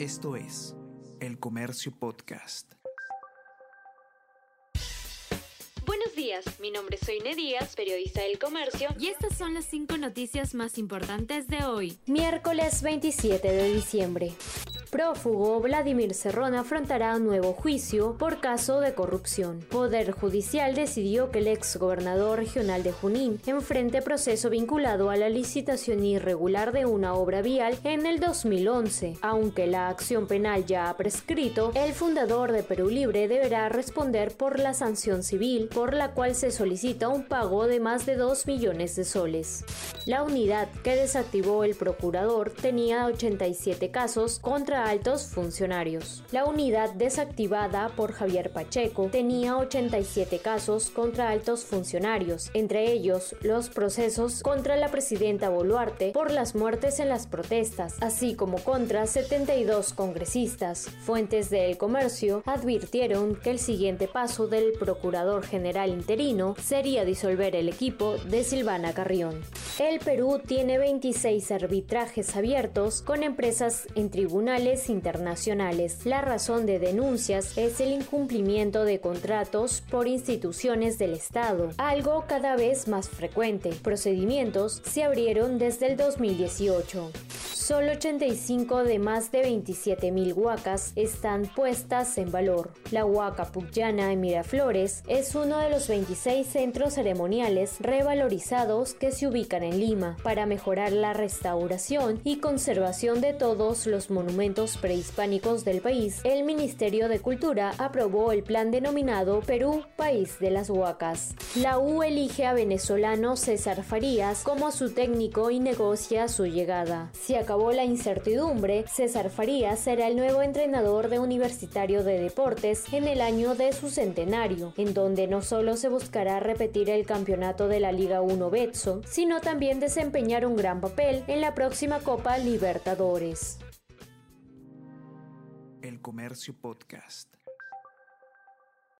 Esto es El Comercio Podcast. Buenos días, mi nombre es Soine Díaz, periodista del comercio, y estas son las cinco noticias más importantes de hoy. Miércoles 27 de diciembre prófugo Vladimir Cerrón afrontará un nuevo juicio por caso de corrupción. Poder Judicial decidió que el ex gobernador regional de Junín enfrente proceso vinculado a la licitación irregular de una obra vial en el 2011. Aunque la acción penal ya ha prescrito, el fundador de Perú Libre deberá responder por la sanción civil por la cual se solicita un pago de más de 2 millones de soles. La unidad que desactivó el procurador tenía 87 casos contra altos funcionarios. La unidad desactivada por Javier Pacheco tenía 87 casos contra altos funcionarios, entre ellos los procesos contra la presidenta Boluarte por las muertes en las protestas, así como contra 72 congresistas. Fuentes del comercio advirtieron que el siguiente paso del procurador general interino sería disolver el equipo de Silvana Carrión. El Perú tiene 26 arbitrajes abiertos con empresas en tribunales internacionales. La razón de denuncias es el incumplimiento de contratos por instituciones del Estado, algo cada vez más frecuente. Procedimientos se abrieron desde el 2018. Solo 85 de más de 27.000 huacas están puestas en valor. La huaca Puyana en Miraflores es uno de los 26 centros ceremoniales revalorizados que se ubican en Lima para mejorar la restauración y conservación de todos los monumentos prehispánicos del país. El Ministerio de Cultura aprobó el plan denominado Perú, País de las Huacas. La U elige a venezolano César Farías como su técnico y negocia su llegada. Se la incertidumbre, César Farías será el nuevo entrenador de Universitario de Deportes en el año de su centenario, en donde no solo se buscará repetir el campeonato de la Liga 1 Betso, sino también desempeñar un gran papel en la próxima Copa Libertadores. El Comercio Podcast.